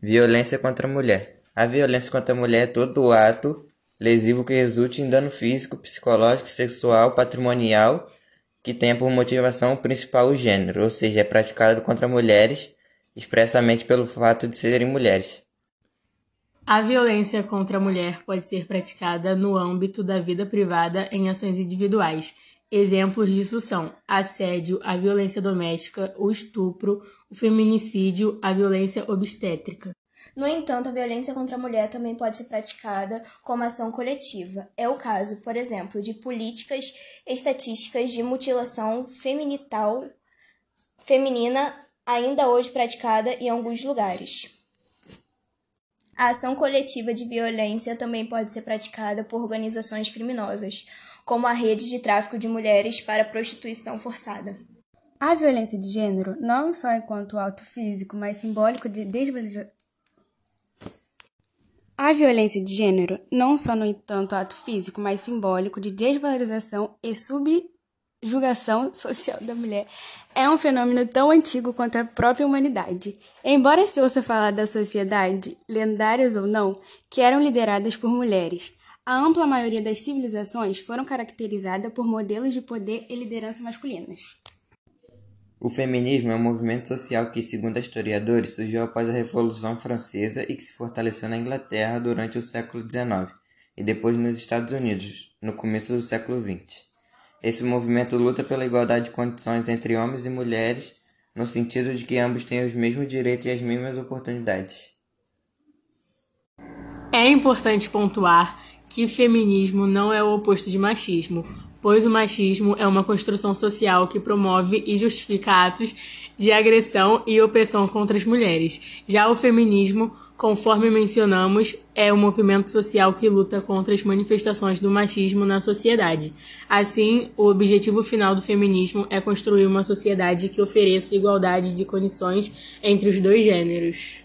Violência contra a mulher. A violência contra a mulher é todo ato lesivo que resulte em dano físico, psicológico, sexual, patrimonial, que tenha por motivação principal o gênero, ou seja, é praticado contra mulheres expressamente pelo fato de serem mulheres. A violência contra a mulher pode ser praticada no âmbito da vida privada em ações individuais. Exemplos disso são assédio, a violência doméstica, o estupro, o feminicídio, a violência obstétrica. No entanto, a violência contra a mulher também pode ser praticada como ação coletiva. É o caso, por exemplo, de políticas estatísticas de mutilação feminital feminina ainda hoje praticada em alguns lugares. A ação coletiva de violência também pode ser praticada por organizações criminosas, como a rede de tráfico de mulheres para prostituição forçada. A violência de gênero, não só enquanto ato físico, mas simbólico de desvalorização a violência de gênero, não só no entanto ato físico, mas simbólico de desvalorização e subjugação social da mulher, é um fenômeno tão antigo quanto a própria humanidade. Embora se ouça falar da sociedade, lendárias ou não, que eram lideradas por mulheres, a ampla maioria das civilizações foram caracterizadas por modelos de poder e liderança masculinas. O feminismo é um movimento social que, segundo historiadores, surgiu após a Revolução Francesa e que se fortaleceu na Inglaterra durante o século XIX e depois nos Estados Unidos, no começo do século XX. Esse movimento luta pela igualdade de condições entre homens e mulheres, no sentido de que ambos têm os mesmos direitos e as mesmas oportunidades. É importante pontuar que feminismo não é o oposto de machismo, pois o machismo é uma construção social que promove e justifica atos de agressão e opressão contra as mulheres. Já o feminismo, conforme mencionamos, é um movimento social que luta contra as manifestações do machismo na sociedade. Assim, o objetivo final do feminismo é construir uma sociedade que ofereça igualdade de condições entre os dois gêneros.